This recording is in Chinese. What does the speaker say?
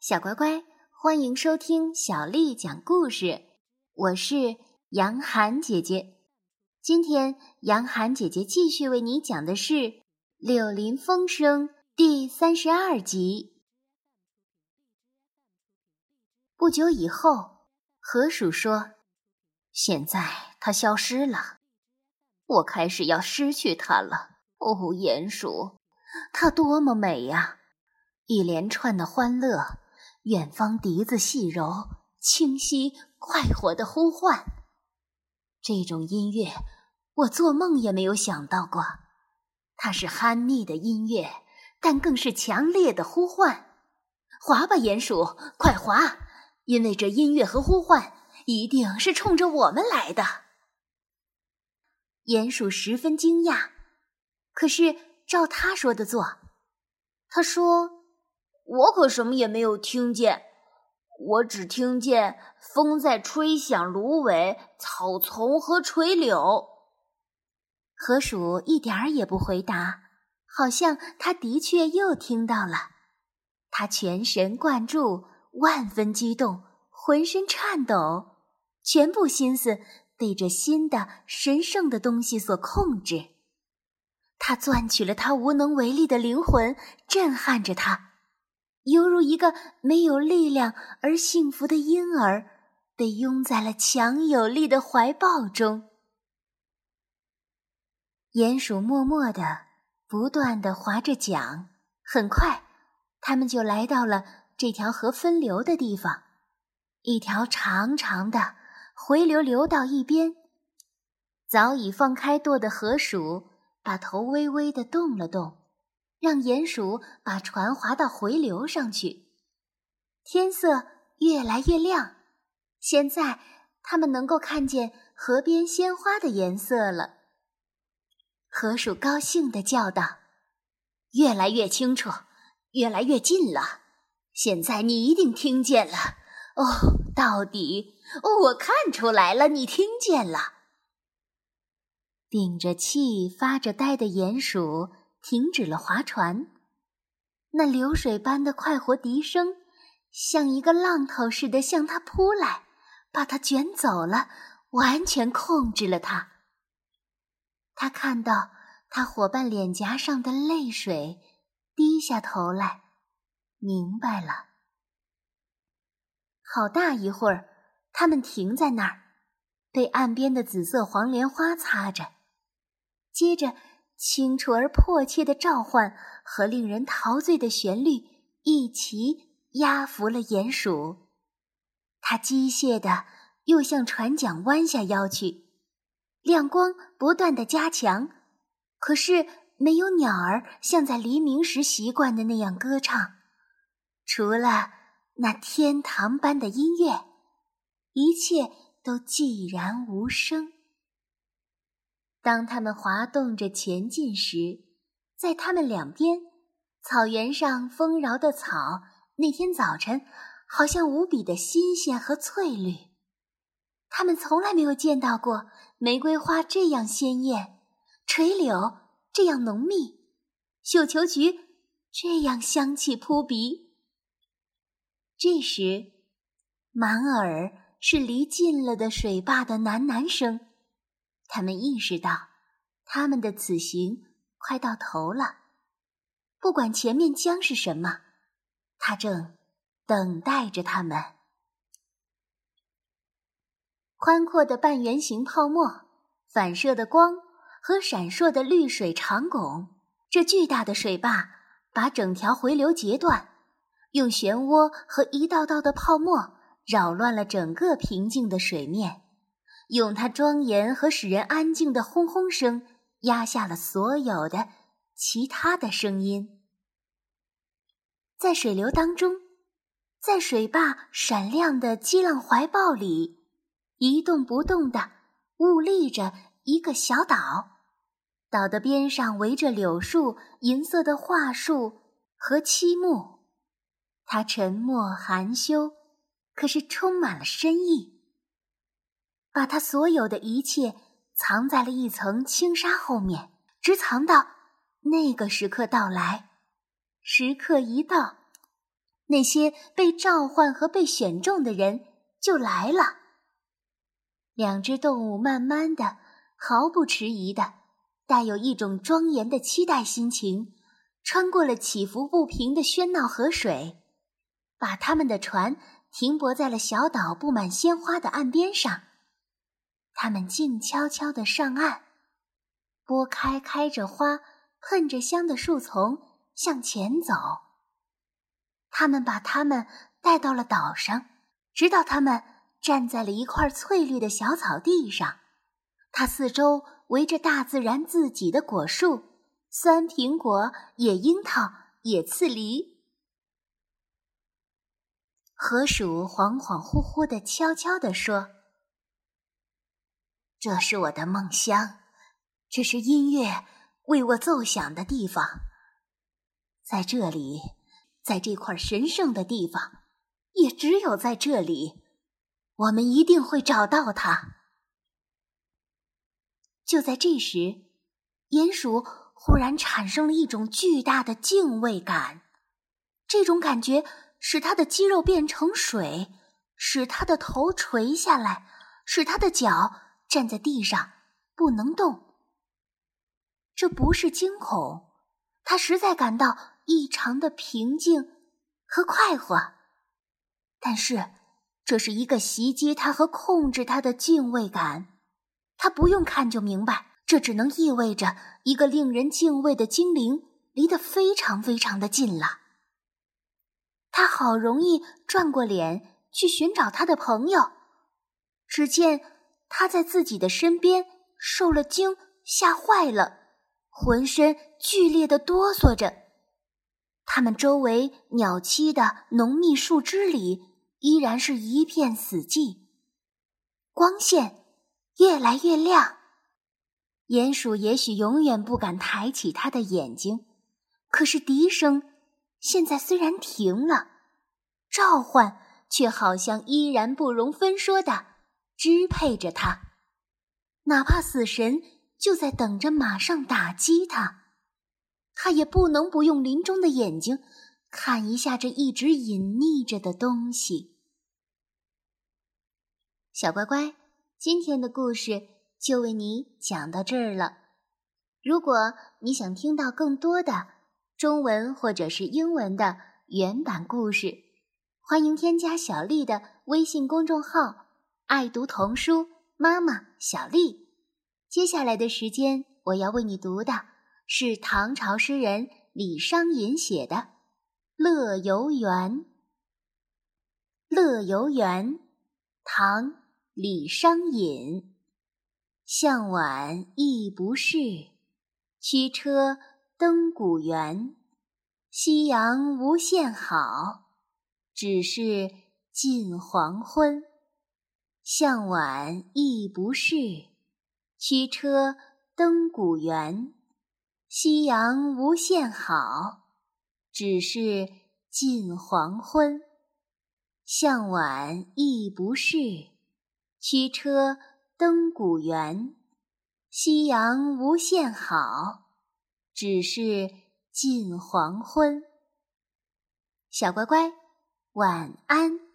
小乖乖，欢迎收听小丽讲故事。我是杨涵姐姐。今天，杨涵姐姐继续为你讲的是《柳林风声》第三十二集。不久以后，河鼠说：“现在它消失了，我开始要失去它了。哦，鼹鼠，它多么美呀！一连串的欢乐。”远方笛子细柔、清晰、快活的呼唤，这种音乐我做梦也没有想到过。它是酣密的音乐，但更是强烈的呼唤。滑吧，鼹鼠，快滑！因为这音乐和呼唤一定是冲着我们来的。鼹鼠十分惊讶，可是照他说的做。他说。我可什么也没有听见，我只听见风在吹响芦苇、草丛和垂柳。河鼠一点儿也不回答，好像他的确又听到了。他全神贯注，万分激动，浑身颤抖，全部心思被这新的神圣的东西所控制。他攥取了他无能为力的灵魂，震撼着他。犹如一个没有力量而幸福的婴儿，被拥在了强有力的怀抱中。鼹鼠默默地、不断地划着桨，很快，他们就来到了这条河分流的地方。一条长长的回流流到一边，早已放开舵的河鼠把头微微地动了动。让鼹鼠把船划到回流上去。天色越来越亮，现在他们能够看见河边鲜花的颜色了。河鼠高兴地叫道：“越来越清楚，越来越近了。现在你一定听见了。哦，到底，哦我看出来了，你听见了。”顶着气、发着呆的鼹鼠。停止了划船，那流水般的快活笛声，像一个浪头似的向他扑来，把他卷走了，完全控制了他。他看到他伙伴脸颊上的泪水，低下头来，明白了。好大一会儿，他们停在那儿，被岸边的紫色黄莲花擦着，接着。清楚而迫切的召唤和令人陶醉的旋律一起压服了鼹鼠，它机械的又向船桨弯下腰去，亮光不断的加强，可是没有鸟儿像在黎明时习惯的那样歌唱，除了那天堂般的音乐，一切都寂然无声。当他们滑动着前进时，在他们两边，草原上丰饶的草，那天早晨好像无比的新鲜和翠绿。他们从来没有见到过玫瑰花这样鲜艳，垂柳这样浓密，绣球菊这样香气扑鼻。这时，满耳是离近了的水坝的喃喃声。他们意识到，他们的此行快到头了。不管前面将是什么，他正等待着他们。宽阔的半圆形泡沫，反射的光和闪烁的绿水长拱，这巨大的水坝把整条回流截断，用漩涡和一道道的泡沫扰乱了整个平静的水面。用它庄严和使人安静的轰轰声压下了所有的其他的声音。在水流当中，在水坝闪亮的激浪怀抱里，一动不动的兀立着一个小岛，岛的边上围着柳树、银色的桦树和漆木。它沉默含羞，可是充满了深意。把他所有的一切藏在了一层轻纱后面，直藏到那个时刻到来。时刻一到，那些被召唤和被选中的人就来了。两只动物慢慢的、毫不迟疑的，带有一种庄严的期待心情，穿过了起伏不平的喧闹河水，把他们的船停泊在了小岛布满鲜花的岸边上。他们静悄悄地上岸，拨开开着花、喷着香的树丛，向前走。他们把他们带到了岛上，直到他们站在了一块翠绿的小草地上。它四周围着大自然自己的果树：酸苹果、野樱桃、野刺梨。河鼠恍恍惚惚的、悄悄地说。这是我的梦乡，这是音乐为我奏响的地方。在这里，在这块神圣的地方，也只有在这里，我们一定会找到它。就在这时，鼹鼠忽然产生了一种巨大的敬畏感，这种感觉使它的肌肉变成水，使它的头垂下来，使它的脚。站在地上不能动，这不是惊恐，他实在感到异常的平静和快活。但是，这是一个袭击他和控制他的敬畏感。他不用看就明白，这只能意味着一个令人敬畏的精灵离得非常非常的近了。他好容易转过脸去寻找他的朋友，只见。他在自己的身边受了惊，吓坏了，浑身剧烈的哆嗦着。他们周围鸟栖的浓密树枝里依然是一片死寂，光线越来越亮。鼹鼠也许永远不敢抬起他的眼睛，可是笛声现在虽然停了，召唤却好像依然不容分说的。支配着他，哪怕死神就在等着马上打击他，他也不能不用临终的眼睛看一下这一直隐匿着的东西。小乖乖，今天的故事就为你讲到这儿了。如果你想听到更多的中文或者是英文的原版故事，欢迎添加小丽的微信公众号。爱读童书，妈妈小丽。接下来的时间，我要为你读的是唐朝诗人李商隐写的《乐游原》。《乐游原》，唐·李商隐。向晚意不适，驱车登古原。夕阳无限好，只是近黄昏。向晚意不适，驱车登古原。夕阳无限好，只是近黄昏。向晚意不适，驱车登古原。夕阳无限好，只是近黄昏。小乖乖，晚安。